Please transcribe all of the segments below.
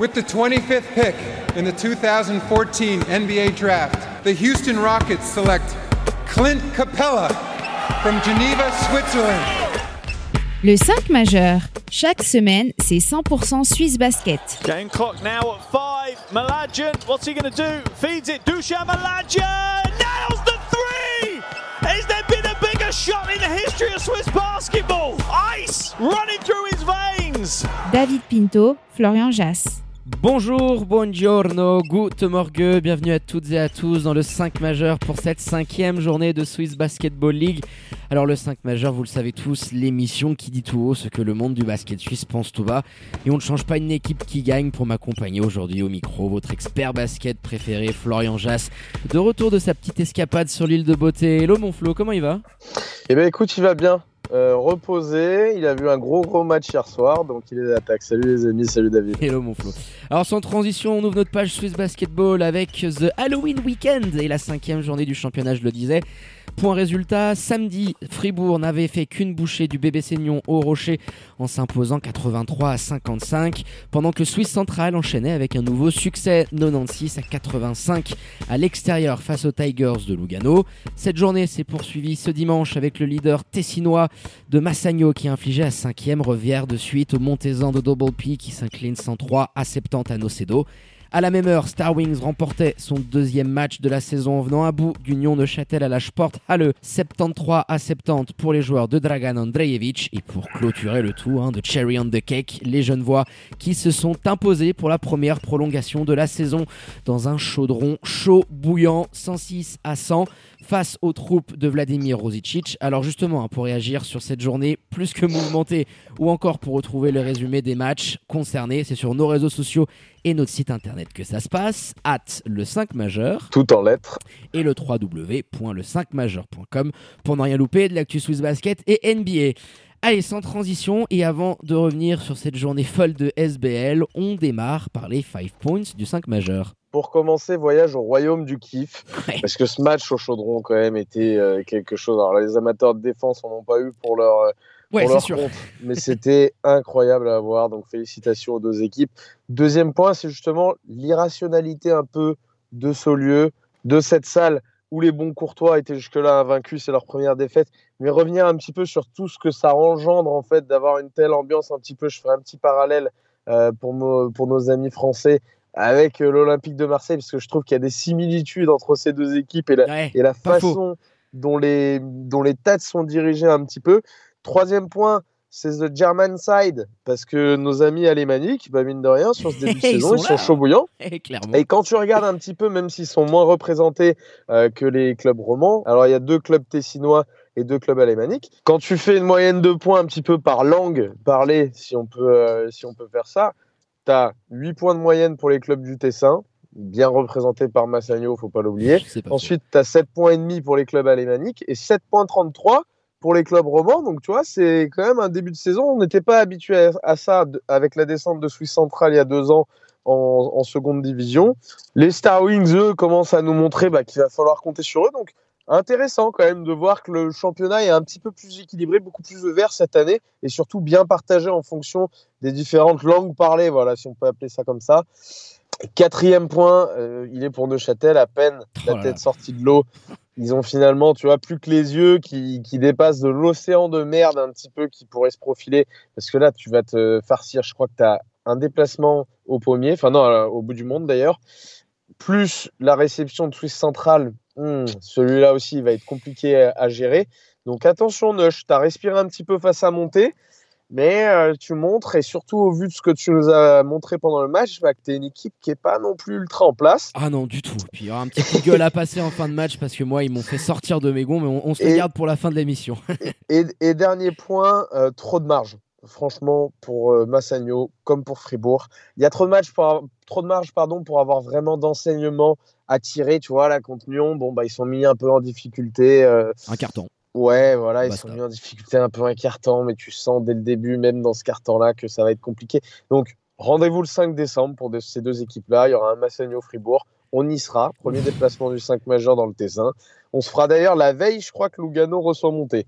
With the 25th pick in the 2014 NBA Draft, the Houston Rockets select Clint Capella from Geneva, Switzerland. Le 5 majeur. Chaque semaine, c'est 100% Suisse Basket. Game clock now at 5. Malajan, what's he going to do? Feeds it. Dushan Malajan nails the three! Has there been a bigger shot in the history of Swiss basketball? Ice running through his veins. David Pinto, Florian Jass. Bonjour, buongiorno, good morgue, bienvenue à toutes et à tous dans le 5 majeur pour cette cinquième journée de Swiss Basketball League. Alors le 5 majeur, vous le savez tous, l'émission qui dit tout haut ce que le monde du basket suisse pense tout bas. Et on ne change pas une équipe qui gagne pour m'accompagner aujourd'hui au micro, votre expert basket préféré, Florian Jass, de retour de sa petite escapade sur l'île de Beauté. Hello mon Flo, comment il va? Eh bien écoute, il va bien. Euh, reposé, il a vu un gros gros match hier soir, donc il est d'attaque. Salut les amis, salut David. Hello mon Flo. Alors sans transition, on ouvre notre page Swiss Basketball avec The Halloween Weekend et la cinquième journée du championnat, je le disais. Point résultat, samedi, Fribourg n'avait fait qu'une bouchée du bébé Seignon au Rocher en s'imposant 83 à 55, pendant que Swiss Central enchaînait avec un nouveau succès 96 à 85 à l'extérieur face aux Tigers de Lugano. Cette journée s'est poursuivie ce dimanche avec le leader tessinois de Massagno qui infligeait à cinquième revière de suite au Montezan de Double P qui s'incline 103 à 70 à Nocedo. À la même heure, Star Wings remportait son deuxième match de la saison en venant à bout. d'Union de Châtel à la Sport Halle 73 à 70 pour les joueurs de Dragan Andrejevic et pour clôturer le tout hein, de Cherry on the Cake, les jeunes voix qui se sont imposés pour la première prolongation de la saison dans un chaudron chaud bouillant 106 à 100 face aux troupes de Vladimir Rosicic. Alors justement, hein, pour réagir sur cette journée plus que mouvementée ou encore pour retrouver le résumé des matchs concernés, c'est sur nos réseaux sociaux et notre site internet que ça se passe, at le 5 majeur. Tout en lettres. Et le www.le5majeur.com pour ne rien louper de l'actu Swiss Basket et NBA. Allez, sans transition, et avant de revenir sur cette journée folle de SBL, on démarre par les 5 points du 5 majeur. Pour commencer, voyage au royaume du kiff, parce que ce match au chaudron quand même était euh, quelque chose. Alors les amateurs de défense en ont pas eu pour leur, euh, ouais, pour leur sûr. compte, mais c'était incroyable à voir. Donc félicitations aux deux équipes. Deuxième point, c'est justement l'irrationalité un peu de ce lieu, de cette salle où les bons courtois étaient jusque-là invaincus, c'est leur première défaite, mais revenir un petit peu sur tout ce que ça engendre en fait d'avoir une telle ambiance un petit peu, je ferai un petit parallèle euh, pour, nos, pour nos amis français avec euh, l'Olympique de Marseille, parce que je trouve qu'il y a des similitudes entre ces deux équipes et la, Ouais, et la façon dont les, dont les têtes sont dirigées un petit peu. Troisième point, c'est the German side, parce que nos amis alémaniques, bah mine de rien, sur ce début de Ils saison, sont ils sont là. chauds bouillants. Et quand tu regardes un petit peu, même s'ils sont moins représentés euh, que les clubs romans, alors il y a deux clubs tessinois et deux clubs alémaniques. Quand tu fais une moyenne de points un petit peu par langue parlée, si on peut, euh, si on peut faire ça, tu as 8 points de moyenne pour les clubs du Tessin, bien représentés par Massagno, faut pas l'oublier. Ensuite, tu as 7 points et demi pour les clubs alémaniques et 7.33 pour les clubs romans. Donc, tu vois, c'est quand même un début de saison. On n'était pas habitué à, ça avec la descente de Suisse Centrale il y a deux ans en, en seconde division. Les Star Wings, eux, commencent à nous montrer bah, qu'il va falloir compter sur eux. Donc, intéressant quand même de voir que le championnat est un petit peu plus équilibré, beaucoup plus ouvert cette année et surtout bien partagé en fonction des différentes langues parlées, voilà, si on peut appeler ça comme ça. Quatrième point, euh, il est pour Neuchâtel, à peine la Oh tête sortie de l'eau. Ils ont finalement, tu vois, plus que les yeux qui, qui dépassent de l'océan de merde un petit peu qui pourrait se profiler. Parce que là, tu vas te farcir. Je crois que tu as un déplacement au pommier, enfin non, euh, au bout du monde d'ailleurs. Plus la réception de Swiss Central, hmm, celui-là aussi, il va être compliqué à, à gérer. Donc attention, Neuch, tu as respiré un petit peu face à monter. Mais euh, tu montres, et surtout au vu de ce que tu nous as montré pendant le match, bah, que tu es une équipe qui n'est pas non plus ultra en place. Ah non, du tout. Puis il y aura un petit coup de gueule à passer en fin de match parce que moi, ils m'ont fait sortir de mes gonds, mais on, on se Et- garde pour la fin de l'émission. Et, et dernier point, euh, trop de marge. Franchement, pour euh, Massagno, comme pour Fribourg, il y a trop de, matchs pour trop de marge pardon, pour avoir vraiment d'enseignement à tirer. Tu vois, là, contre Lyon, bon, bah, ils sont mis un peu en difficulté. euh, Un carton. ouais, voilà, ils sont mis en difficulté un peu un carton, mais tu sens dès le début, même dans ce carton-là, que ça va être compliqué. Donc, rendez-vous le 5 décembre pour de- ces deux équipes-là. Il y aura un Massagno-Fribourg. On y sera. Premier déplacement du 5 majeur dans le Tessin. On se fera d'ailleurs la veille, je crois que Lugano reçoit monté.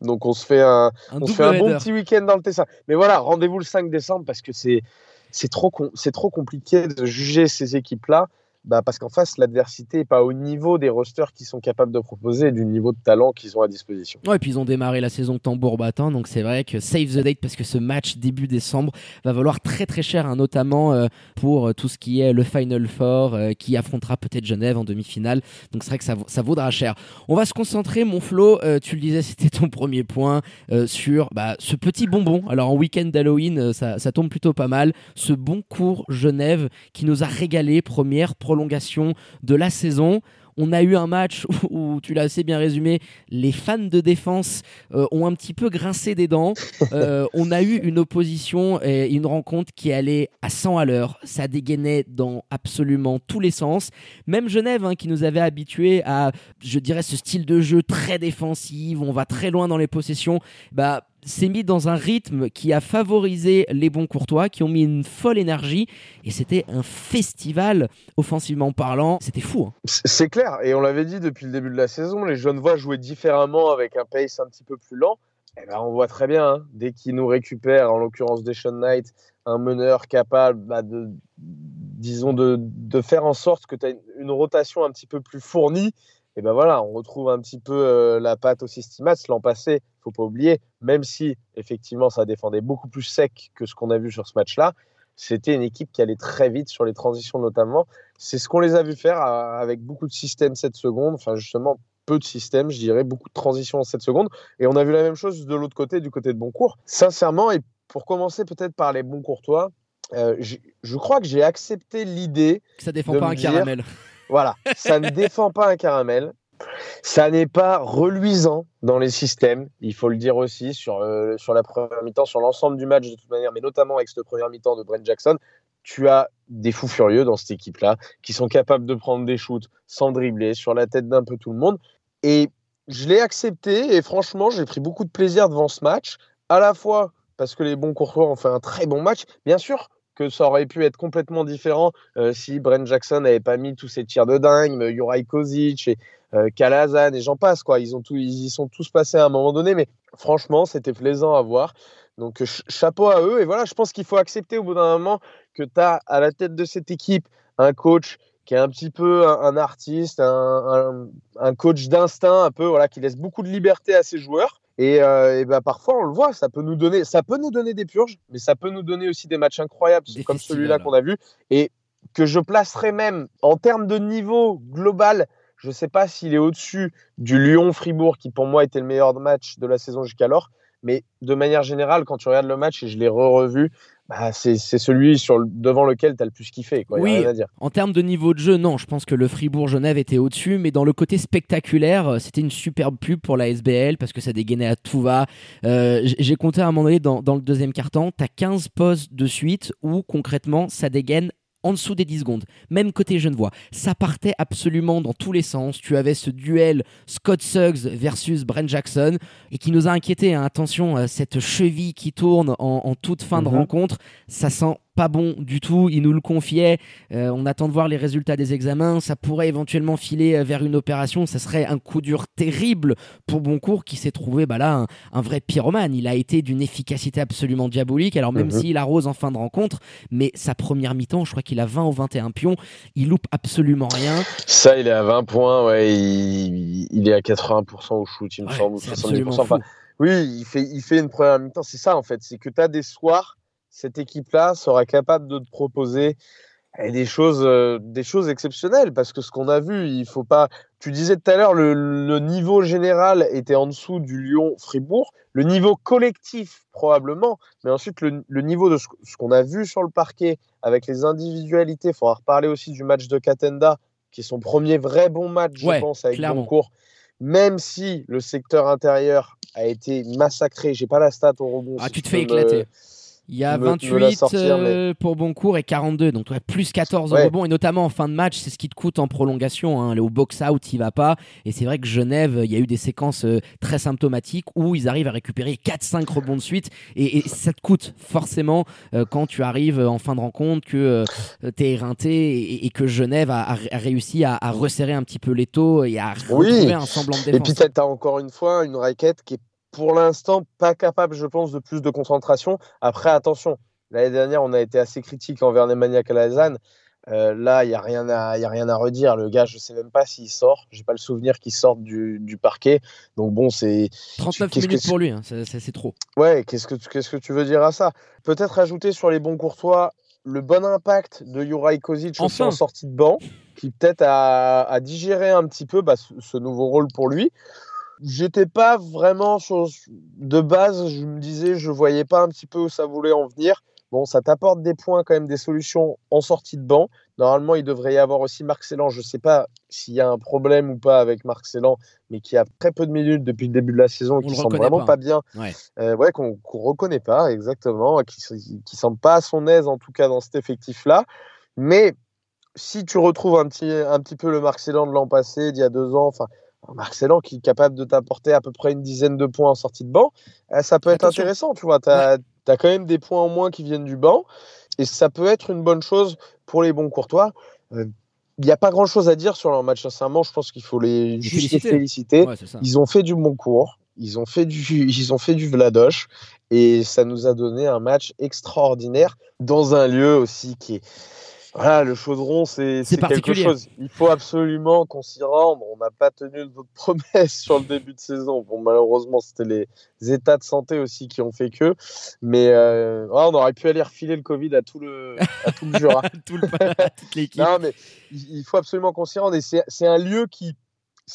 Donc on se fait un, Un on se fait un bon petit week-end dans le Tessin. Mais voilà, rendez-vous le 5 décembre parce que c'est c'est trop, c'est trop compliqué de juger ces équipes-là bah parce qu'en face, l'adversité n'est pas au niveau des rosters qui sont capables de proposer, du niveau de talent qu'ils ont à disposition. Ouais, et puis ils ont démarré la saison tambour battant, donc c'est vrai que save the date parce que ce match début décembre va valoir très très cher, hein, notamment euh, pour euh, tout ce qui est le Final Four euh, qui affrontera peut-être Genève en demi-finale. Donc c'est vrai que ça, ça, vaudra cher. On va se concentrer, mon Flo, tu le disais, c'était ton premier point sur bah, ce petit bonbon. Alors en week-end d'Halloween, ça, ça tombe plutôt pas mal. Ce bon cours Genève qui nous a régalé, première prolongation de la saison. On a eu un match où, tu l'as assez bien résumé, les fans de défense euh, ont un petit peu grincé des dents. Euh, on a eu une opposition et une rencontre qui allait à 100 à l'heure. Ça dégainait dans absolument tous les sens. Même Genève, hein, qui nous avait habitués à, je dirais, ce style de jeu très défensif, on va très loin dans les possessions, bah s'est mis dans un rythme qui a favorisé les bons courtois, qui ont mis une folle énergie, et c'était un festival, offensivement parlant, c'était fou. Hein. C'est clair, et on l'avait dit depuis le début de la saison, les jeunes voix jouaient différemment avec un pace un petit peu plus lent. Et eh ben, on voit très bien, hein, dès qu'ils nous récupèrent, en l'occurrence Deshaun Knight, un meneur capable bah, de, disons, de, de, faire en sorte que tu as une rotation un petit peu plus fournie, et ben voilà, on retrouve un petit peu euh, la patte au Systemats l'an passé, faut pas oublier, même si effectivement ça défendait beaucoup plus sec que ce qu'on a vu sur ce match-là, c'était une équipe qui allait très vite sur les transitions notamment. C'est ce qu'on les a vu faire euh, avec beaucoup de systèmes 7 secondes, enfin justement peu de systèmes, je dirais, beaucoup de transitions en 7 secondes. Et on a vu la même chose de l'autre côté, du côté de Boncourt. Sincèrement, et pour commencer peut-être par les bons courtois, euh, je crois que j'ai accepté l'idée. Que ça défend pas un caramel. Voilà, ça ne défend pas un caramel. Ça n'est pas reluisant dans les systèmes, il faut le dire aussi, sur, euh, sur la première mi-temps, sur l'ensemble du match de toute manière, mais notamment avec cette première mi-temps de Brent Jackson. Tu as des fous furieux dans cette équipe-là qui sont capables de prendre des shoots sans dribbler sur la tête d'un peu tout le monde. Et je l'ai accepté et franchement, j'ai pris beaucoup de plaisir devant ce match, à la fois parce que les bons courtois ont fait un très bon match. Bien sûr, que ça aurait pu être complètement différent euh, si Brent Jackson n'avait pas mis tous ses tirs de dingue, Juraj Kozic et euh, Kalazan et j'en passe quoi. Ils ont tout, ils y sont tous passés à un moment donné, mais franchement, c'était plaisant à voir. Donc chapeau à eux et voilà, je pense qu'il faut accepter au bout d'un moment que tu as à la tête de cette équipe un coach qui est un petit peu un, artiste, un, un coach d'instinct un peu voilà qui laisse beaucoup de liberté à ses joueurs et, euh, bah, parfois, on le voit, ça peut nous donner, ça peut nous donner des purges, mais ça peut nous donner aussi des matchs incroyables, comme celui-là qu'on a vu, et que je placerai même en termes de niveau global. Je ne sais pas s'il est au-dessus du Lyon-Fribourg, qui pour moi était le meilleur match de la saison jusqu'alors, mais de manière générale, quand tu regardes le match, et je l'ai re-revu, bah, c'est celui sur devant lequel tu as le plus kiffé. Quoi, oui, en termes de niveau de jeu, non, je pense que le Fribourg-Genève était au-dessus, mais dans le côté spectaculaire, euh, c'était une superbe pub pour la SBL parce que ça dégainait à tout va. Euh, j'ai compté à un moment donné dans, dans le deuxième quart-temps, tu as 15 postes de suite où concrètement ça dégaine en dessous des 10 secondes. Même côté Genevois. Ça partait absolument dans tous les sens. Tu avais ce duel Scott Suggs versus Brent Jackson et qui nous a inquiété. Hein. Attention, euh, cette cheville qui tourne en, toute fin de mhm. rencontre, ça sent pas bon du tout. Il nous le confiait. Euh, on attend de voir les résultats des examens. Ça pourrait éventuellement filer euh, vers une opération. Ça serait un coup dur terrible pour Boncourt qui s'est trouvé bah là un, vrai pyromane. Il a été d'une efficacité absolument diabolique. Alors même mhm. s'il arrose en fin de rencontre, mais sa première mi-temps, je crois qu'il a 20 ou 21 pions. Il loupe absolument rien. Ça, il est à 20 points. Ouais, il, est à 80% au shoot, il me semble, 70%. oui, il fait, il fait une première mi-temps. C'est ça en fait. C'est que tu as des soirs cette équipe-là sera capable de te proposer eh, des choses, euh, des choses exceptionnelles parce que ce qu'on a vu, il faut pas. Tu disais tout à l'heure, le, niveau général était en dessous du Lyon-Fribourg, le niveau collectif probablement, mais ensuite le, niveau de ce, qu'on a vu sur le parquet avec les individualités. Il faudra reparler aussi du match de Katenda, qui est son premier vrai bon match, je pense, avec cours. Même si le secteur intérieur a été massacré, j'ai pas la stat au rebond. Ah, tu te fais éclater. Il y a 28 euh, pour Boncourt et 42, donc plus 14 ouais. rebonds et notamment en fin de match, c'est ce qui te coûte en prolongation. Hein. Au box-out, il va pas. Et c'est vrai que Genève, il y a eu des séquences euh, très symptomatiques où ils arrivent à récupérer 4-5 rebonds de suite et, ça te coûte forcément euh, quand tu arrives en fin de rencontre, que tu es éreinté et, que Genève a, réussi à, resserrer un petit peu les taux et à retrouver un semblant de défense. Et puis tu as encore une fois une raquette qui est pour l'instant pas capable, je pense, de plus de concentration. Après, attention, L'année dernière, on a été assez critique envers Nemanja Kalazan. Euh, là, il n'y a, rien à, a rien à redire. Le gars, je ne sais même pas s'il sort. Je n'ai pas le souvenir qu'il sorte du, du, parquet. Donc bon, c'est... 39 minutes pour lui, hein. c'est trop. Ouais, qu'est-ce que, qu'est-ce que tu veux dire à ça? Peut-être ajouter sur les bons courtois le bon impact de Juraj Kozic enfin. en sortie de banc, qui peut-être a, a, digéré un petit peu bah, ce, ce, nouveau rôle pour lui. J'étais pas vraiment sur, de base, je me disais, je voyais pas un petit peu où ça voulait en venir. Bon, ça t'apporte des points, quand même, des solutions en sortie de banc. Normalement, il devrait y avoir aussi Marc Célan. Je ne sais pas s'il y a un problème ou pas avec Marc Célan, mais qui a très peu de minutes depuis le début de la saison, qui semble vraiment pas, bien. Ouais, euh, ouais qu'on ne reconnaît pas, exactement, qui ne semble pas à son aise, en tout cas, dans cet effectif-là. Mais si tu retrouves un petit, un petit peu le Marc Célan de l'an passé, d'il y a deux ans, enfin, Marc Célan qui est capable de t'apporter à peu près une dizaine de points en sortie de banc, euh, ça peut être Attention. intéressant, tu vois. Tu as, as, quand même des points en moins qui viennent du banc, et ça peut être une bonne chose pour les bons courtois. Il euh, n'y a pas grand chose à dire sur leur match, sincèrement. Je pense qu'il faut les, féliciter. Ouais, ils ont fait du bon cours, ils ont fait du, ils ont fait du Vladoche, et ça nous a donné un match extraordinaire dans un lieu aussi qui est voilà, le chaudron, c'est quelque chose. Il faut absolument qu'on s'y rende. On n'a pas tenu notre promesse sur le début de saison. Bon, malheureusement, c'était les états de santé aussi qui ont fait que. Mais euh, on aurait pu aller refiler le Covid à tout le, à tout le Jura. tout le, toute l'équipe. non, mais il faut absolument qu'on s'y rende. Et c'est un lieu qui.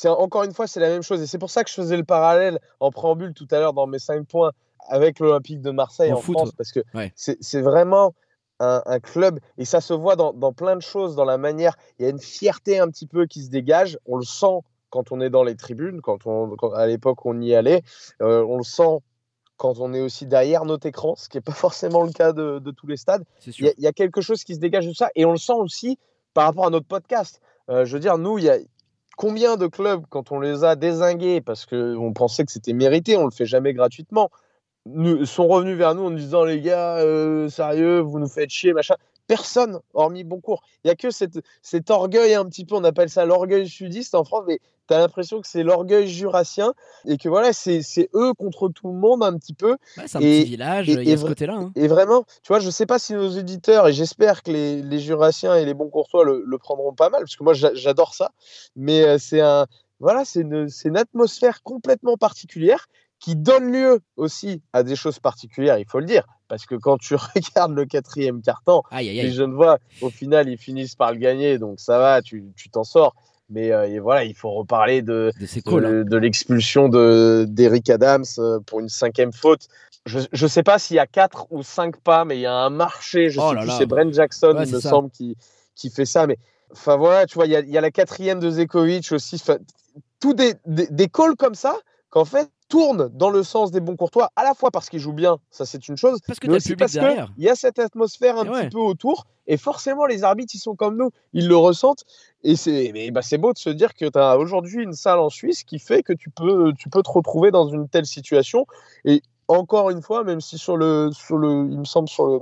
Encore une fois, c'est la même chose. Et c'est pour ça que je faisais le parallèle en préambule tout à l'heure dans mes 5 points avec l'Olympique de Marseille en, en foot, France. Parce que ouais. c'est vraiment un, un, club et ça se voit dans, dans, plein de choses, dans la manière. Il y a une fierté un petit peu qui se dégage. On le sent quand on est dans les tribunes, quand on, quand, à l'époque on y allait. Euh, on le sent quand on est aussi derrière notre écran, ce qui n'est pas forcément le cas de, de tous les stades. Il y, y, a quelque chose qui se dégage de ça et on le sent aussi par rapport à notre podcast. Euh, je veux dire, nous, il y a combien de clubs, quand on les a désingués parce qu'on pensait que c'était mérité, on le fait jamais gratuitement nous, sont revenus vers nous en nous disant les gars, euh, sérieux, vous nous faites chier, machin. Personne, hormis Boncourt. Il n'y a que cette, cet orgueil un petit peu, on appelle ça l'orgueil sudiste en France, mais tu as l'impression que c'est l'orgueil jurassien et que voilà, c'est eux contre tout le monde un petit peu. Ouais, c'est un et, petit village, il y a ce côté-là. Hein. Et vraiment, tu vois, je sais pas si nos éditeurs, et j'espère que les, les, jurassiens et les bons courtois le, le, prendront pas mal, parce que moi j'adore ça, mais euh, c'est un. Voilà, c'est une, une atmosphère complètement particulière qui donne lieu aussi à des choses particulières, il faut le dire. Parce que quand tu regardes le quatrième carton, les Genevois, au final, ils finissent par le gagner, donc ça va, tu t'en sors. Mais euh, et voilà, il faut reparler de, de, cool, hein. de l'expulsion d'Eric Adams euh, pour une cinquième faute. Je ne sais pas s'il y a quatre ou cinq pas, mais il y a un marché, je oh sais c'est Brent Jackson, Ouais, il me ça. semble, qui, qui fait ça. Mais enfin voilà, tu vois, il y y a la quatrième de Zekovic aussi. Tout des, des, des calls comme ça qu'en fait tourne dans le sens des bons courtois, à la fois parce qu'ils jouent bien, ça c'est une chose, Parce que mais aussi parce qu'il y a cette atmosphère un Et petit ouais. peu autour, et forcément les arbitres ils sont comme nous, ils le ressentent, et c'est mais, bah, c'est beau de se dire que tu as aujourd'hui une salle en Suisse qui fait que tu peux, tu peux te retrouver dans une telle situation, et encore une fois, même si sur le, sur le, il me semble sur le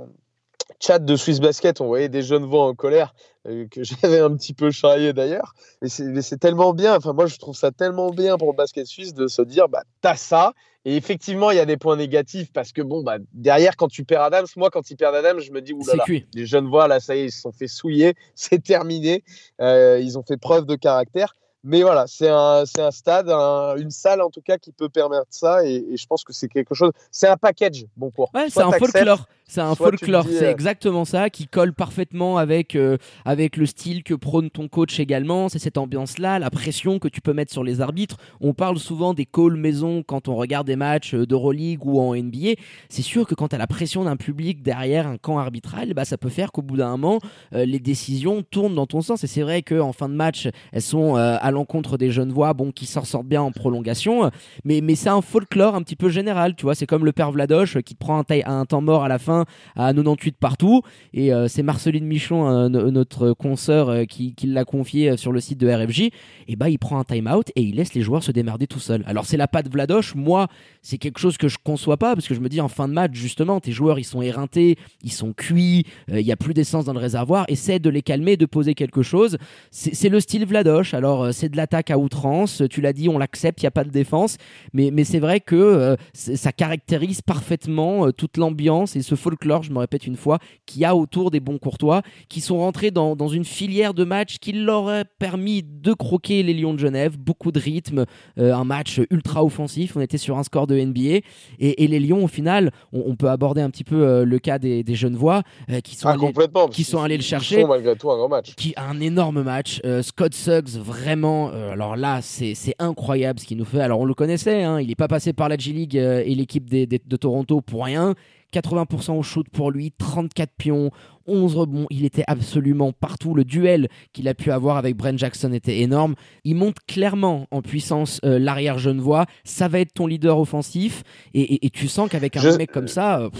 chat de Swiss Basket, on voyait des jeunes voix en colère euh, que j'avais un petit peu charrié d'ailleurs. Mais c'est tellement bien, enfin moi je trouve ça tellement bien pour le basket suisse de se dire bah t'as ça. Et effectivement, il y a des points négatifs parce que bon bah derrière quand tu perds Adams, moi quand ils perdent Adams, je me dis oulala, cuit. les jeunes voix là ça y est, ils se sont fait souiller, c'est terminé, euh, ils ont fait preuve de caractère. Mais voilà, c'est un, un stade, un- une salle en tout cas qui peut permettre ça et, et je pense que c'est quelque chose. C'est un package, bon cours. Ouais, c'est un folklore. C'est un soit folklore. dis, C'est euh, exactement ça qui colle parfaitement avec euh, avec le style que prône ton coach également. C'est cette ambiance-là, la pression que tu peux mettre sur les arbitres. On parle souvent des calls maison quand on regarde des matchs euh, d'Euroleague ou en NBA. C'est sûr que quand tu as la pression d'un public derrière un camp arbitral, bah ça peut faire qu'au bout d'un moment, euh, les décisions tournent dans ton sens. Et c'est vrai qu'en fin de match, elles sont euh, à l'encontre des jeunes voix, bon, qui s'en sortent bien en prolongation. Mais, mais c'est un folklore un petit peu général, tu vois. C'est comme le père Vladoche qui te prend un, taille- un temps mort à la fin à 98 partout. Et euh, c'est Marceline Michon, euh, no- notre consoeur, euh, qui, l'a confié sur le site de RFJ. Et bah, il prend un time-out et il laisse les joueurs se démerder tout seuls. Alors, c'est la patte Vladoche. Moi, c'est quelque chose que je conçois pas parce que je me dis en fin de match, justement, tes joueurs, ils sont éreintés, ils sont cuits, il y a plus d'essence dans le réservoir. Essaie de les calmer, de poser quelque chose. C'est le style Vladoche. Alors, c'est de l'attaque à outrance. Tu l'as dit, on l'accepte, il n'y a pas de défense. Mais, mais c'est vrai que ça caractérise parfaitement toute l'ambiance et ce folklore je me répète une fois, qu'il y a autour des bons courtois, qui sont rentrés dans, dans une filière de match qui leur a permis de croquer les Lions de Genève, beaucoup de rythme, euh, un match ultra offensif, on était sur un score de NBA, et, les Lions au final, on, peut aborder un petit peu euh, le cas des, des jeunes voix qui sont ah, allés, qui sont allés le chercher, malgré tout un grand match, qui a un énorme match, Scott Suggs vraiment, alors là c'est incroyable ce qu'il nous fait, alors on le connaissait, hein, il n'est pas passé par la G-League et l'équipe de Toronto pour rien. 80% au shoot pour lui, 34 pions, 11 rebonds, il était absolument partout. Le duel qu'il a pu avoir avec Brent Jackson était énorme. Il monte clairement en puissance euh, l'arrière genevois. Ça va être ton leader offensif. Et, tu sens qu'avec un mec comme ça, euh,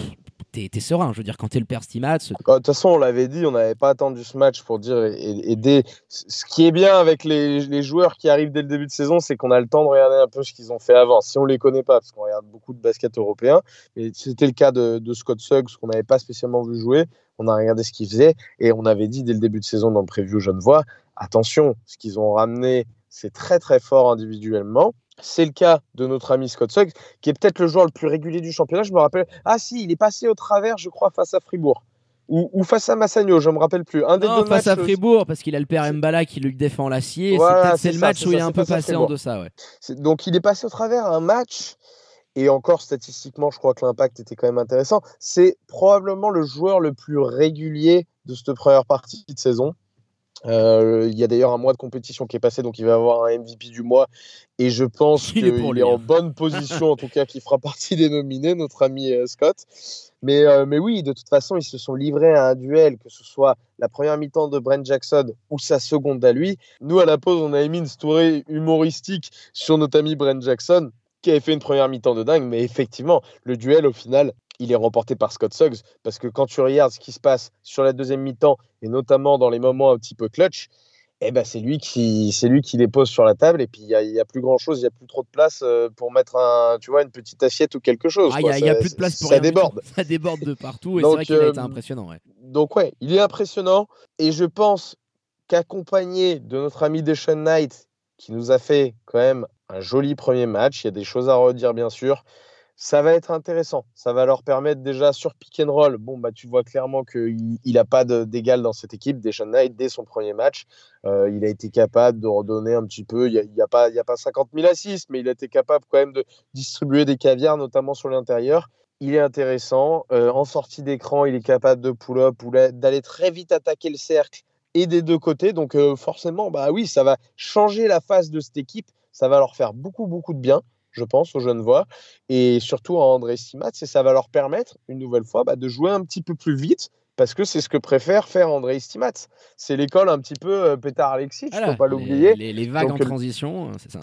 t'es es serein. Je veux dire, quand t'es le père Stimats. De toute façon, on l'avait dit, on n'avait pas attendu ce match pour dire. Et, Ce qui est bien avec les, joueurs qui arrivent dès le début de saison, c'est qu'on a le temps de regarder un peu ce qu'ils ont fait avant. Si on les connaît pas, parce qu'on regarde beaucoup de basket européen, mais c'était le cas de, Scott Suggs, qu'on n'avait pas spécialement vu jouer. On a regardé ce qu'il faisait et on avait dit dès le début de saison dans le preview Genevois, attention, ce qu'ils ont ramené, c'est très très fort individuellement. C'est le cas de notre ami Scott Suggs, qui est peut-être le joueur le plus régulier du championnat. Je me rappelle, ah si, il est passé au travers, je crois, face à Fribourg. Ou, face à Massagno, je me rappelle plus. Un des non, face à Fribourg, parce qu'il a le père Mbala qui lui défend l'acier. c'est le match où il est un peu passé en deçà. Ouais. Donc il est passé au travers un match, et encore statistiquement, je crois que l'impact était quand même intéressant. C'est probablement le joueur le plus régulier de cette première partie de saison. Euh, il y a d'ailleurs un mois de compétition qui est passé, donc il va avoir un MVP du mois. Et je pense qu'il est, en hein. bonne position, en tout cas, qui fera partie des nominés, notre ami euh, Scott. Mais, euh, mais oui, de toute façon, ils se sont livrés à un duel, que ce soit la première mi-temps de Brent Jackson ou sa seconde à lui. Nous, à la pause, on a émis une story humoristique sur notre ami Brent Jackson, qui avait fait une première mi-temps de dingue. Mais effectivement, le duel, au final, il est remporté par Scott Suggs. Parce que quand tu regardes ce qui se passe sur la deuxième mi-temps, et notamment dans les moments un petit peu clutch, eh ben c'est lui qui c'est lui qui les pose sur la table et puis il y a, plus grand chose il y a plus trop de place euh, pour mettre un tu vois une petite assiette ou quelque chose ah, il y, a plus de place pour ça déborde. ça déborde de partout et c'est vrai qu'il a été euh, impressionnant donc ouais il est impressionnant et je pense qu'accompagné de notre ami Deshaun Knight qui nous a fait quand même un joli premier match il y a des choses à redire bien sûr ça va être intéressant. Ça va leur permettre déjà sur pick and roll. Bon, bah, tu vois clairement qu'il n'a pas d'égal dans cette équipe. Deshaun Knight, dès son premier match, euh, il a été capable de redonner un petit peu. Il n'y a, a, pas, a pas 50 000 assists, mais il a été capable quand même de distribuer des caviars, notamment sur l'intérieur. Il est intéressant. Euh, en sortie d'écran, il est capable de pull-up ou d'aller très vite attaquer le cercle et des deux côtés. Donc, euh, forcément, bah oui, ça va changer la face de cette équipe. Ça va leur faire beaucoup, beaucoup de bien je pense, aux jeunes voix, et surtout à André Stimats, et ça va leur permettre, une nouvelle fois, bah, de jouer un petit peu plus vite, parce que c'est ce que préfère faire André Stimats. C'est l'école un petit peu euh, Pétard Alexis, il ne faut pas l'oublier. Les, vagues en euh, transition, euh, c'est ça.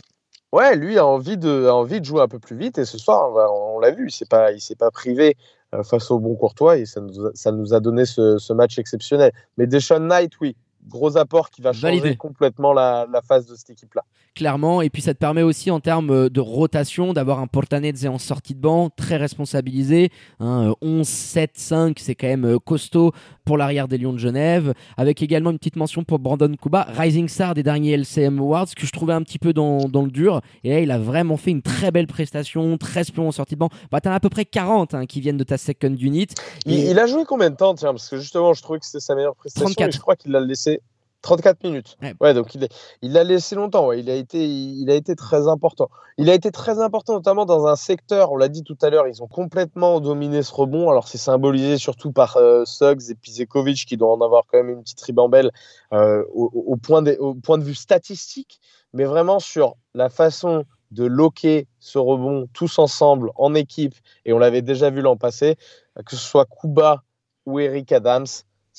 Ouais, lui a envie, de, envie de jouer un peu plus vite, et ce soir, on, l'a vu, il ne s'est pas privé face au bon Courtois, et ça nous a, ça nous a donné ce, ce match exceptionnel. Mais Deshaun Knight, oui, gros apport qui va changer complètement la, la phase de cette équipe-là. Clairement, et puis ça te permet aussi en termes euh, de rotation d'avoir un Portanezze en sortie de banc, très responsabilisé. Hein, 11, 7, 5, c'est quand même euh, costaud pour l'arrière des Lions de Genève, avec également une petite mention pour Brandon Kuba, Rising Star des derniers LCM Awards, que je trouvais un petit peu dans, dans, le dur. Et là, il a vraiment fait une très belle prestation, 13 plombs en sortie de banc. Bah, T'en as à peu près 40 hein, qui viennent de ta second unit. Il, a joué combien de temps tiens, Parce que justement, je trouvais que c'était sa meilleure prestation. 34. Et je crois qu'il l'a laissé 34 minutes. Ouais, donc il, il l'a laissé longtemps. Il, a été, il a été très important. Il a été très important, notamment dans un secteur, on l'a dit tout à l'heure, ils ont complètement dominé ce rebond. Alors, c'est symbolisé surtout par euh, Suggs et Pizekovic, qui doit en avoir quand même une petite ribambelle euh, au, point au point de vue statistique, mais vraiment sur la façon de loquer ce rebond tous ensemble, en équipe, et on l'avait déjà vu l'an passé, que ce soit Kuba ou Eric Adams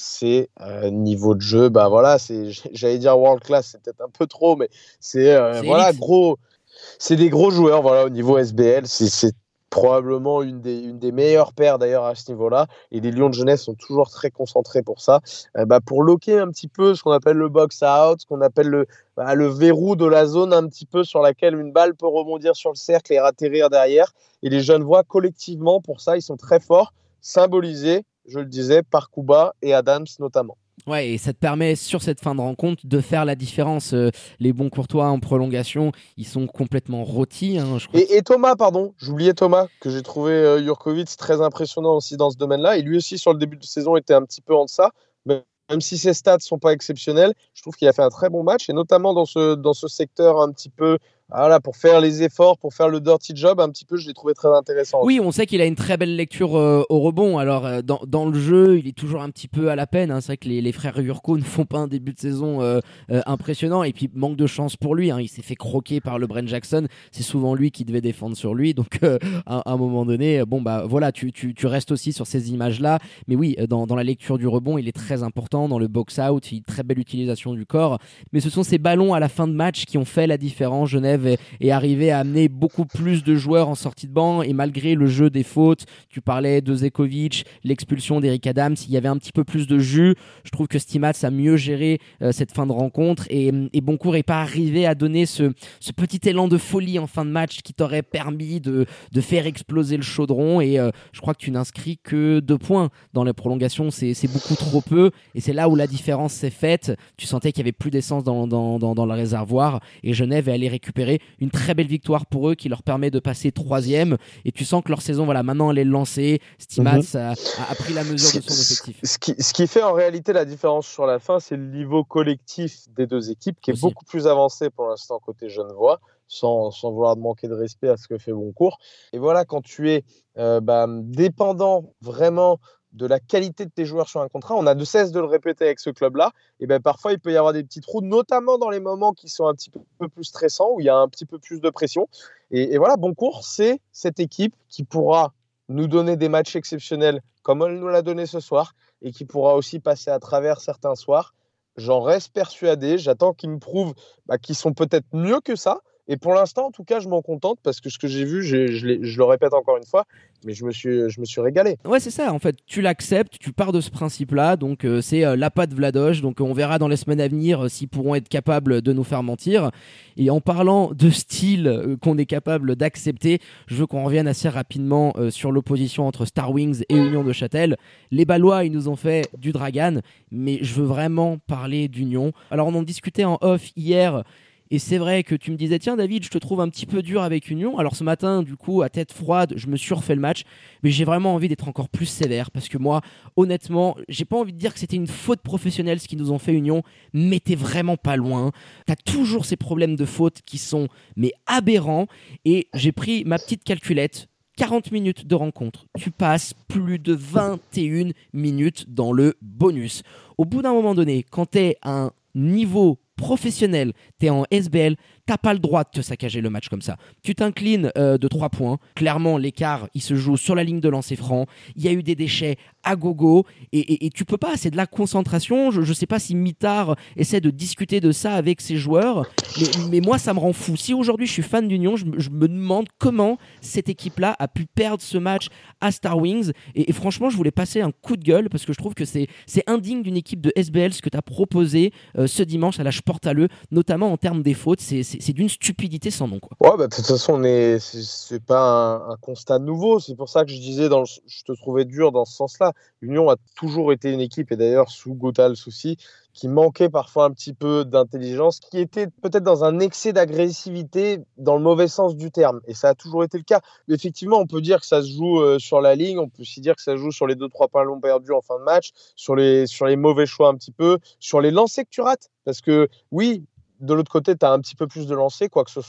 c'est euh, niveau de jeu, bah voilà, c'est, j'allais dire world class, c'est peut-être un peu trop, mais c'est euh, voilà gros, c'est des gros joueurs, voilà au niveau SBL, c'est, probablement une des, une des meilleures paires d'ailleurs à ce niveau-là, et les Lions de jeunesse sont toujours très concentrés pour ça, euh, bah, pour loquer un petit peu ce qu'on appelle le box out, ce qu'on appelle le, bah, le verrou de la zone un petit peu sur laquelle une balle peut rebondir sur le cercle et atterrir derrière, et les jeunes voient collectivement pour ça, ils sont très forts, symbolisés je le disais, par Kuba et Adams notamment. Ouais, et ça te permet sur cette fin de rencontre de faire la différence. Euh, les bons courtois en prolongation, ils sont complètement rôtis. Hein, et, Thomas, pardon, j'oubliais Thomas, que j'ai trouvé euh, Jurkovic très impressionnant aussi dans ce domaine-là. Et lui aussi, sur le début de saison, était un petit peu en deçà. Mais même si ses stats sont pas exceptionnels, je trouve qu'il a fait un très bon match, et notamment dans ce, dans ce secteur un petit peu voilà, pour faire les efforts, pour faire le dirty job, un petit peu, je l'ai trouvé très intéressant. Oui, on sait qu'il a une très belle lecture euh, au rebond. Alors, euh, dans, dans, le jeu, il est toujours un petit peu à la peine. Hein. C'est vrai que les, les frères Yurko ne font pas un début de saison euh, impressionnant. Et puis, manque de chance pour lui. Hein. Il s'est fait croquer par le Brent Jackson. C'est souvent lui qui devait défendre sur lui. Donc, à, un moment donné, bon, bah voilà, tu, tu, tu restes aussi sur ces images-là. Mais oui, dans, dans, la lecture du rebond, il est très important. Dans le box-out, il très belle utilisation du corps. Mais ce sont ces ballons à la fin de match qui ont fait la différence. Genève et, arriver à amener beaucoup plus de joueurs en sortie de banc. Et malgré le jeu des fautes, tu parlais de Zekovic, l'expulsion d'Eric Adams, il y avait un petit peu plus de jus. Je trouve que Stimats a mieux géré euh, cette fin de rencontre et, et Boncourt n'est pas arrivé à donner ce, petit élan de folie en fin de match qui t'aurait permis de, faire exploser le chaudron. Et euh, je crois que tu n'inscris que deux points dans les prolongations, c'est beaucoup trop peu. Et c'est là où la différence s'est faite. Tu sentais qu'il y avait plus d'essence dans, dans, le réservoir et Genève est allé récupérer une très belle victoire pour eux qui leur permet de passer troisième. Et tu sens que leur saison, voilà, maintenant elle est lancée. Stimats mhm. a, pris la mesure de son effectif. Ce qui, ce qui, fait en réalité la différence sur la fin, c'est le niveau collectif des deux équipes qui est beaucoup plus avancé pour l'instant côté Genevois. Sans, sans, vouloir manquer de respect à ce que fait Boncourt. Et voilà, quand tu es euh, bah, dépendant vraiment de la qualité de tes joueurs sur un contrat. On a de cesse de le répéter avec ce club-là. Et ben parfois, il peut y avoir des petits trous, notamment dans les moments qui sont un petit peu plus stressants, où il y a un petit peu plus de pression. Et, et voilà, Boncourt, c'est cette équipe qui pourra nous donner des matchs exceptionnels comme elle nous l'a donné ce soir et qui pourra aussi passer à travers certains soirs. J'en reste persuadé. J'attends qu'ils me prouvent bah, qu'ils sont peut-être mieux que ça. Et pour l'instant, en tout cas, je m'en contente parce que ce que j'ai vu, je, le répète encore une fois, mais je me suis, je me suis régalé. Ouais, c'est ça. En fait, tu l'acceptes, tu pars de ce principe-là. Donc, euh, c'est euh, la patte Vladoche. Donc, on verra dans les semaines à venir euh, s'ils pourront être capables de nous faire mentir. Et en parlant de style qu'on est capable d'accepter, je veux qu'on revienne assez rapidement sur l'opposition entre Star Wings et Union de Châtel. Les Ballois, ils nous ont fait du Dragan, mais je veux vraiment parler d'Union. Alors, on en discutait en off hier. Et c'est vrai que tu me disais, tiens David, je te trouve un petit peu dur avec Union. Alors ce matin, du coup, à tête froide, je me suis refait le match, mais j'ai vraiment envie d'être encore plus sévère parce que moi, honnêtement, j'ai pas envie de dire que c'était une faute professionnelle ce qu'ils nous ont fait Union, mais t'es vraiment pas loin. T'as toujours ces problèmes de faute qui sont mais aberrants. Et j'ai pris ma petite calculette. 40 minutes de rencontre, tu passes plus de 21 minutes dans le bonus. Au bout d'un moment donné, quand tu es à un niveau professionnel, tu es en SBL, t'as pas le droit de te saccager le match comme ça. Tu t'inclines euh, de 3 points. Clairement, l'écart, il se joue sur la ligne de lancer franc. Il y a eu des déchets à gogo et, et, tu peux pas, c'est de la concentration. Je, je sais pas si Mitard essaie de discuter de ça avec ses joueurs, mais, moi, ça me rend fou. Si aujourd'hui je suis fan d'Union, je, je, me demande comment cette équipe-là a pu perdre ce match à Star Wings. Et, franchement, je voulais passer un coup de gueule parce que je trouve que c'est indigne d'une équipe de SBL ce que tu as proposé euh, ce dimanche à la Sportaleux, notamment en termes des fautes. C'est c'est d'une stupidité sans nom. Quoi. Ouais, bah, de toute façon, c'est pas un, constat nouveau. C'est pour ça que je disais, je te trouvais dur dans ce sens-là. L'Union a toujours été une équipe, et d'ailleurs sous Gotal souci, qui manquait parfois un petit peu d'intelligence, qui était peut-être dans un excès d'agressivité dans le mauvais sens du terme. Et ça a toujours été le cas. Effectivement, on peut dire que ça se joue euh, sur la ligne, on peut aussi dire que ça se joue sur les 2-3 points longs perdus en fin de match, sur les, sur les mauvais choix un petit peu, sur les lancers que tu rates. Parce que oui, de l'autre côté, tu as un petit peu plus de lancers, quoi que ce.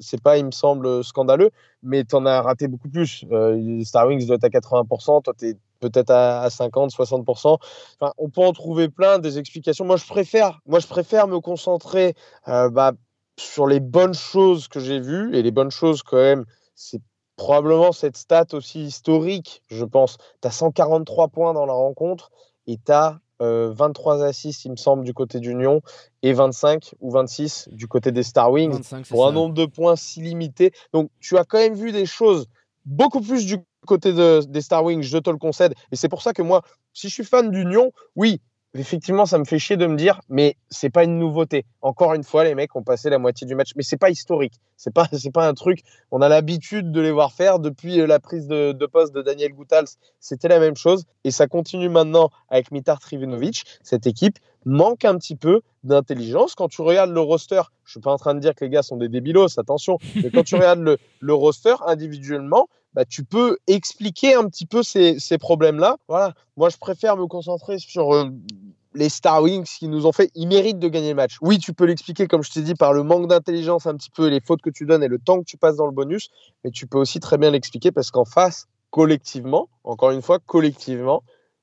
C'est pas, il me semble, scandaleux, mais tu en as raté beaucoup plus. Euh, Star Wings doit être à 80%, toi, tu es peut-être à, 50, 60%. Enfin, on peut en trouver plein des explications. Moi, je préfère, moi, je préfère me concentrer euh, bah, sur les bonnes choses que j'ai vues. Et les bonnes choses, quand même, c'est probablement cette stat aussi historique, je pense. Tu as 143 points dans la rencontre et tu as 23 euh, assists, il me semble, du côté d'Union, et 25 ou 26 du côté des Star Wings, pour un nombre de points si limité. Donc, tu as quand même vu des choses beaucoup plus du côté des Star Wings, je te le concède. Et c'est pour ça que moi, si je suis fan d'Union, oui, effectivement, ça me fait chier de me dire, mais c'est pas une nouveauté. Encore une fois, les mecs ont passé la moitié du match, mais c'est pas historique. C'est pas, c'est pas un truc. On a l'habitude de les voir faire depuis la prise de, poste de Daniel Goutals. C'était la même chose et ça continue maintenant avec Mitar Trivenovic. Cette équipe manque un petit peu d'intelligence. Quand tu regardes le roster, je suis pas en train de dire que les gars sont des débilos, attention, mais quand tu regardes le roster individuellement, bah, tu peux expliquer un petit peu ces, ces problèmes-là. Voilà. Moi, je préfère me concentrer sur euh, les Star Wings qui nous ont fait. Ils méritent de gagner le match. Oui, tu peux l'expliquer, comme je t'ai dit, par le manque d'intelligence, un petit peu, les fautes que tu donnes et le temps que tu passes dans le bonus. Mais tu peux aussi très bien l'expliquer parce qu'en face, collectivement, encore une fois, collectivement,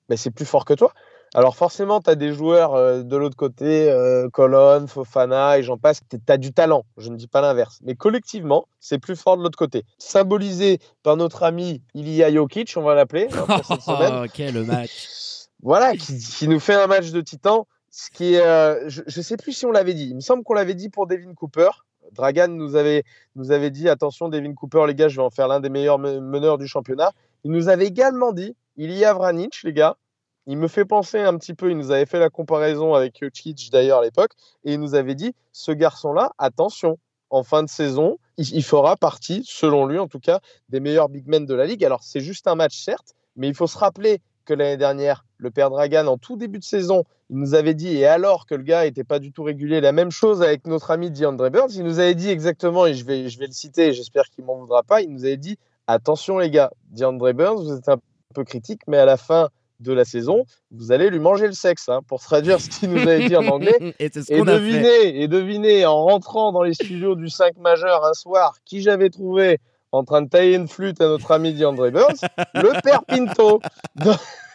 mais c'est plus fort que toi. Alors forcément, tu as des joueurs euh, de l'autre côté, euh, Colonne, Fofana et j'en passe, tu as du talent, je ne dis pas l'inverse. Mais collectivement, c'est plus fort de l'autre côté. Symbolisé par notre ami Ilya Jokic, on va l'appeler, semaine. quel match Voilà, qui, nous fait un match de titan. Ce qui est, euh, je ne sais plus si on l'avait dit. Il me semble qu'on l'avait dit pour Devin Cooper. Dragan nous avait, nous avait dit attention, Devin Cooper, les gars, je vais en faire l'un des meilleurs meneurs du championnat. Il nous avait également dit il y a Vranic, les gars, il me fait penser un petit peu, il nous avait fait la comparaison avec Jokic d'ailleurs à l'époque, et il nous avait dit, ce garçon-là, attention, en fin de saison, il, fera partie, selon lui en tout cas, des meilleurs big men de la ligue. Alors c'est juste un match, certes, mais il faut se rappeler que l'année dernière, le père Dragan, en tout début de saison, il nous avait dit, et alors que le gars n'était pas du tout régulier, la même chose avec notre ami DeAndre Burns, il nous avait dit exactement, et je vais, je vais le citer, j'espère qu'il m'en voudra pas, il nous avait dit, attention les gars, DeAndre Burns, vous êtes un peu critique, mais à la fin de la saison, vous allez lui manger le sexe, hein, pour traduire ce qu'il nous avait dit en anglais. et, devinez, et devinez, en rentrant dans les studios du 5 majeur un soir, qui j'avais trouvé en train de tailler une flûte à notre ami DeAndre Burns, le père Pinto.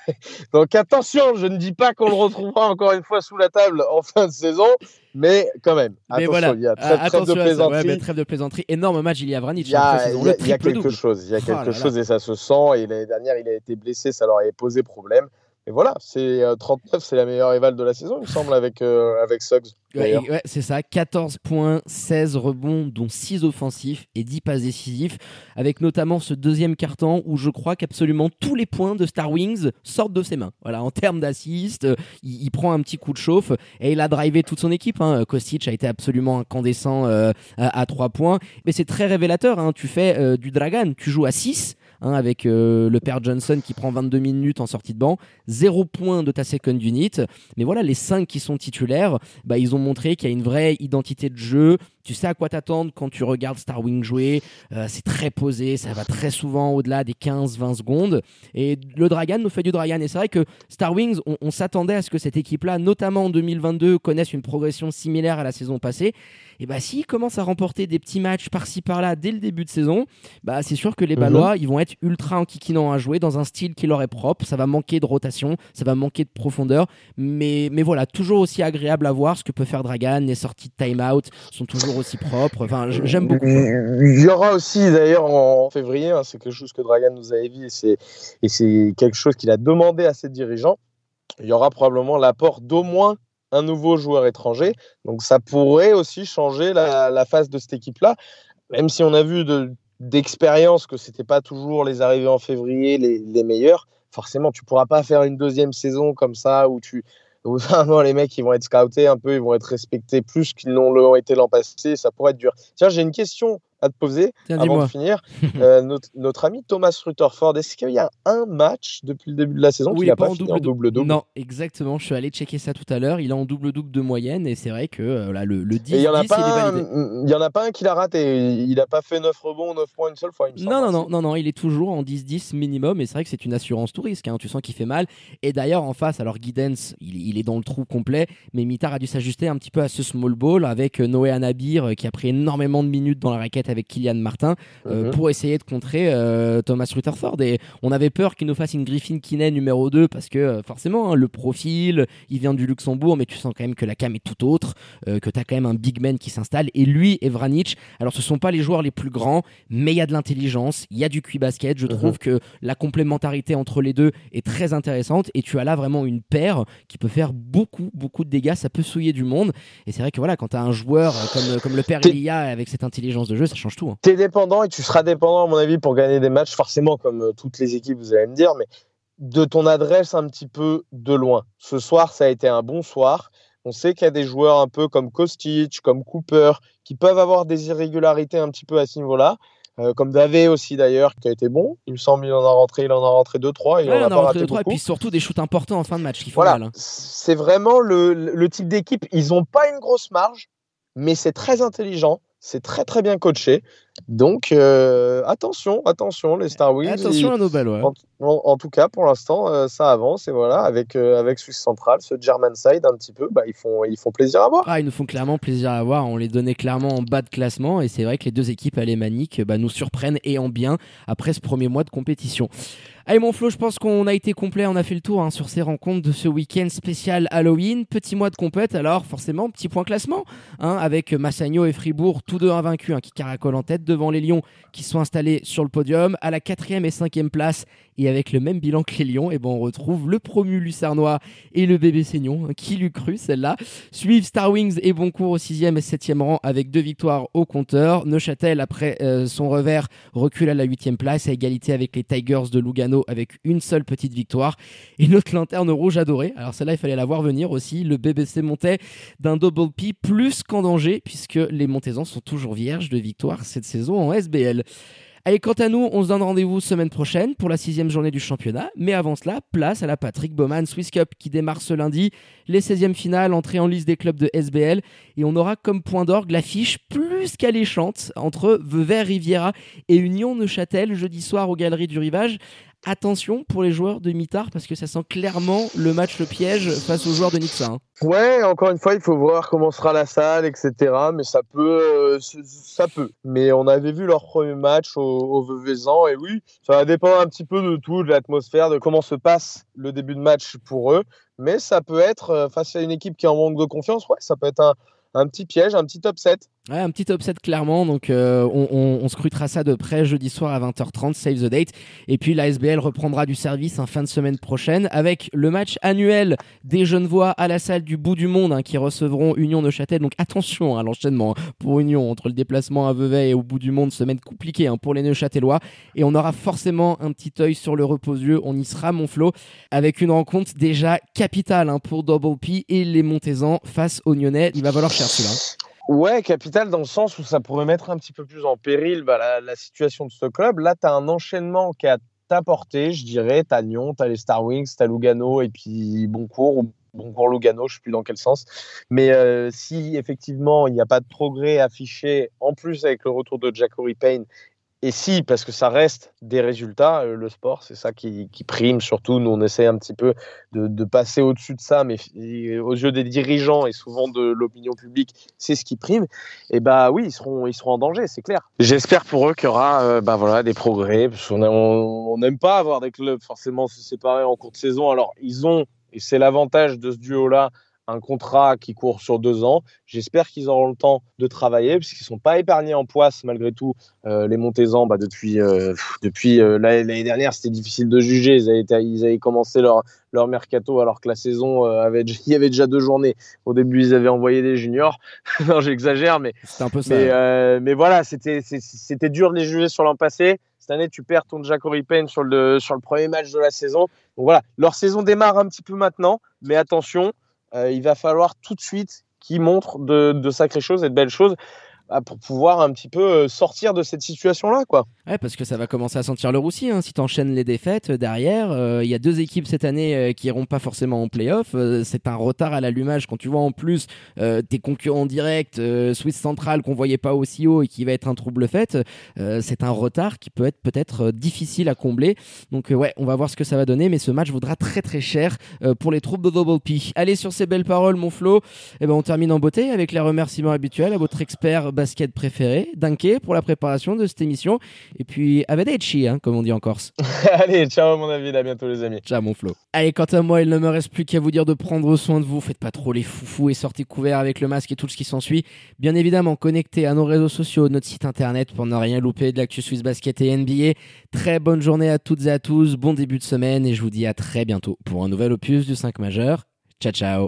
Donc attention, je ne dis pas qu'on le retrouvera encore une fois sous la table en fin de saison, mais quand même. Mais voilà, il y a trêve, de plaisanterie. Ouais, trêve de plaisanterie. Énorme match, il y a Vranic. Il y a, il y a, quelque chose, il y a quelque oh chose et ça se sent. Et l'année dernière, il a été blessé, ça leur avait posé problème. Et voilà, c'est 39, euh, c'est la meilleure éval de la saison, il me semble, avec, euh, avec Suggs. Ouais, c'est ça, 14 points, 16 rebonds, dont 6 offensifs et 10 passes décisifs, avec notamment ce deuxième carton où je crois qu'absolument tous les points de Star Wings sortent de ses mains. Voilà, en termes d'assist, euh, il, prend un petit coup de chauffe et il a drivé toute son équipe. Hein. Kostic a été absolument incandescent à, à, 3 points, mais c'est très révélateur. Hein. Tu fais du Dragon, tu joues à 6 Hein, avec euh, le père Johnson qui prend 22 minutes en sortie de banc, 0 points de ta second unit. Mais voilà, les 5 qui sont titulaires, bah, ils ont montré qu'il y a une vraie identité de jeu. Tu sais à quoi t'attendre quand tu regardes Star Wing jouer. Euh, c'est très posé, ça va très souvent au-delà des 15-20 secondes. Et le Dragon nous fait du Dragon. Et c'est vrai que Star Wings, on, on s'attendait à ce que cette équipe-là, notamment en 2022, connaisse une progression similaire à la saison passée et bah s'ils commencent à remporter des petits matchs par-ci par-là dès le début de saison, bah c'est sûr que les Ballois, mhm. ils vont être ultra enquiquinants à jouer dans un style qui leur est propre. Ça va manquer de rotation, ça va manquer de profondeur, mais, mais voilà, toujours aussi agréable à voir ce que peut faire Dragan. Les sorties de time-out sont toujours aussi propres. Enfin, j'aime beaucoup. Il y aura aussi d'ailleurs en février, hein, c'est quelque chose que Dragan nous avait dit et c'est quelque chose qu'il a demandé à ses dirigeants. Il y aura probablement l'apport d'au moins un nouveau joueur étranger. Donc ça pourrait aussi changer la, face de cette équipe-là, même si on a vu d'expérience que c'était pas toujours les arrivées en février les, les meilleures. Forcément, tu pourras pas faire une deuxième saison comme ça où tu vraiment les mecs ils vont être scoutés un peu, ils vont être respectés plus qu'ils n'ont été l'an passé. Ça pourrait être dur. Tiens, j'ai une question à te poser avant de finir. Euh, notre, ami Thomas Rutherford, est-ce qu'il y a un match depuis le début de la saison où il n'a pas, en double-double? Non, exactement. Je suis allé checker ça tout à l'heure. Il est en double-double de moyenne et c'est vrai que euh, là, le, le 10, il n'y en, a pas un, y en a pas un qui l'a raté. Il n'a pas fait 9 rebonds, 9 points une seule fois. non, non, non, non, non, il est toujours en 10-10 minimum et c'est vrai que c'est une assurance tout risque. Hein. Tu sens qu'il fait mal. Et d'ailleurs, en face, alors Guidance, il, il, est dans le trou complet, mais Mitar a dû s'ajuster un petit peu à ce small ball avec euh, Noé Anabir qui a pris énormément de minutes dans la raquette avec Kylian Martin euh, mhm. pour essayer de contrer euh, Thomas Rutherford. Et on avait peur qu'il nous fasse une Griffin Kinney numéro 2 parce que euh, forcément, hein, le profil, il vient du Luxembourg, mais tu sens quand même que la cam est tout autre, que tu as quand même un big man qui s'installe. Et lui et Vranic, alors ce sont pas les joueurs les plus grands, mais il y a de l'intelligence, il y a du QI basket. Je mhm. trouve que la complémentarité entre les deux est très intéressante et tu as là vraiment une paire qui peut faire beaucoup, beaucoup de dégâts. Ça peut souiller du monde. Et c'est vrai que voilà, quand tu as un joueur comme, comme le père Elia avec cette intelligence de jeu, ça change tout. Hein dépendant et tu seras dépendant, à mon avis, pour gagner des matchs, forcément, comme euh, toutes les équipes, vous allez me dire, mais de ton adresse un petit peu de loin. Ce soir, ça a été un bon soir. On sait qu'il y a des joueurs un peu comme Kostic, comme Cooper, qui peuvent avoir des irrégularités un petit peu à ce niveau-là. Euh, comme Davé aussi d'ailleurs, qui a été bon. Il me semble qu'il en a rentré, il en a rentré 2-3. Il en a, rentré 2-3 et puis surtout des shoots importants en fin de match qui font voilà. mal. Hein. C'est vraiment le, le type d'équipe. Ils n'ont pas une grosse marge, mais c'est très intelligent. C'est très très bien coaché. Donc euh, attention, attention les Star Wings. Attention à nos balles. Ouais. En, en, tout cas, pour l'instant, euh, ça avance et voilà, avec euh, avec Swiss Central, ce German side un petit peu, bah, ils font ils font plaisir à voir. Ah, ils nous font clairement plaisir à voir. On les donnait clairement en bas de classement et c'est vrai que les deux équipes alémaniques bah, nous surprennent et en bien après ce premier mois de compétition. Allez mon Flo, je pense qu'on a été complet, on a fait le tour hein, sur ces rencontres de ce week-end spécial Halloween. Petit mois de compète, alors forcément petit point classement, hein, avec Massagno et Fribourg, tous deux invaincus, hein, qui caracolent en tête devant les Lions qui sont installés sur le podium. À la quatrième et cinquième place, et avec le même bilan que les Lions, et eh ben on retrouve le promu Lucernois et le bébé Seignon. Qui l'eût cru celle-là Suivent Star Wings et Boncourt au sixième et septième rang avec deux victoires au compteur. Neuchâtel, après euh, son revers, recule à la huitième place à égalité avec les Tigers de Lugano avec une seule petite victoire. Et notre lanterne rouge adorée, alors celle-là il fallait la voir venir aussi, le BBC montait d'un double P plus qu'en danger puisque les Montezans sont toujours vierges de victoire cette saison en SBL. Allez, quant à nous, on se donne rendez-vous semaine prochaine pour la sixième journée du championnat. Mais avant cela, place à la Patrick Bowman Swiss Cup qui démarre ce lundi. Les 16e finales, entrée en liste des clubs de SBL. Et on aura comme point d'orgue l'affiche plus qu'alléchante entre Vevey Riviera et Union Neuchâtel jeudi soir aux Galeries du Rivage. Attention pour les joueurs de Mitard parce que ça sent clairement le match le piège face aux joueurs de Nixa. Hein. Ouais, encore une fois, il faut voir comment sera la salle, etc. Mais ça peut, euh, ça peut. Mais on avait vu leur premier match au, au et oui, ça va dépendre un petit peu de tout, de l'atmosphère, de comment se passe le début de match pour eux. Mais ça peut être euh, face à une équipe qui est en manque de confiance, ouais, ça peut être un, un petit piège, un petit upset. Ouais, un petit upset clairement, donc euh, on, on, on, scrutera ça de près jeudi soir à 20h30, save the date. Et puis la SBL reprendra du service en fin de semaine prochaine avec le match annuel des Genevois à la salle du bout du monde hein, qui recevront Union Neuchâtel. Donc attention à l'enchaînement hein, pour Union entre le déplacement à Vevey et au bout du monde, semaine compliquée hein, pour les Neuchâtelois. Et on aura forcément un petit œil sur le reposieux, on y sera mon flot, avec une rencontre déjà capitale hein, pour Double P et les Montezans face aux Nyonnais. Il va falloir chercher là. Ouais, capital dans le sens où ça pourrait mettre un petit peu plus en péril bah, la, situation de ce club. Là, tu as un enchaînement qui a ta portée, je dirais. Tu as Lyon, tu as les Star Wings, tu as Lugano et puis Boncourt ou Boncourt Lugano, je sais plus dans quel sens. Mais euh, si effectivement il n'y a pas de progrès affiché, en plus avec le retour de Jackory Payne et si, parce que ça reste des résultats, euh, le sport, c'est ça qui, prime. Surtout, nous, on essaie un petit peu de, de passer au-dessus de ça, mais aux yeux des dirigeants et souvent de l'opinion publique, c'est ce qui prime. Et bah oui, ils seront, ils seront en danger, c'est clair. J'espère pour eux qu'il y aura euh, bah, voilà, des progrès, parce qu'on n'aime pas avoir des clubs forcément se séparer en cours de saison. Alors, ils ont, et c'est l'avantage de ce duo-là, un contrat qui court sur deux ans. J'espère qu'ils auront le temps de travailler, puisqu'ils ne sont pas épargnés en poisse malgré tout. Euh, les Montezans, bah, depuis, euh, depuis euh, l'année dernière, c'était difficile de juger. Ils avaient, ils avaient commencé leur, leur mercato alors que la saison avait, il y avait déjà deux journées. Au début, ils avaient envoyé des juniors. non, j'exagère, mais c'est un peu ça. Mais, mais voilà, c'était, dur de les juger sur l'an passé. Cette année, tu perds ton Jacory Payne sur le, sur le premier match de la saison. Donc voilà, leur saison démarre un petit peu maintenant, mais attention, il va falloir tout de suite qu'ils montrent de, de, sacrées choses et de belles choses pour pouvoir un petit peu sortir de cette situation-là, quoi. Ouais, parce que ça va commencer à sentir le roussi. Hein. Si tu enchaînes les défaites derrière, il euh, y a deux équipes cette année euh, qui iront pas forcément en playoff. Euh, c'est un retard à l'allumage quand tu vois en plus tes concurrents directs, Swiss Central qu'on voyait pas aussi haut et qui va être un trouble fait. c'est un retard qui peut être peut-être difficile à combler. Donc ouais, on va voir ce que ça va donner, mais ce match vaudra très très cher pour les troupes de Double P. Allez sur ces belles paroles, mon Flo. Et eh ben on termine en beauté avec les remerciements habituels à votre expert basket préféré, Dunké, pour la préparation de cette émission. Et puis, Avedeci, hein, comme on dit en Corse. Allez, ciao mon David, à bientôt les amis. Ciao mon Flo. Allez, quant à moi, il ne me reste plus qu'à vous dire de prendre soin de vous. Faites pas trop les foufous et sortez couverts avec le masque et tout ce qui s'ensuit. Bien évidemment, connectez à nos réseaux sociaux, notre site internet pour ne rien louper de l'actu Swiss Basket et NBA. Très bonne journée à toutes et à tous, bon début de semaine et je vous dis à très bientôt pour un nouvel opus du 5 majeur. Ciao ciao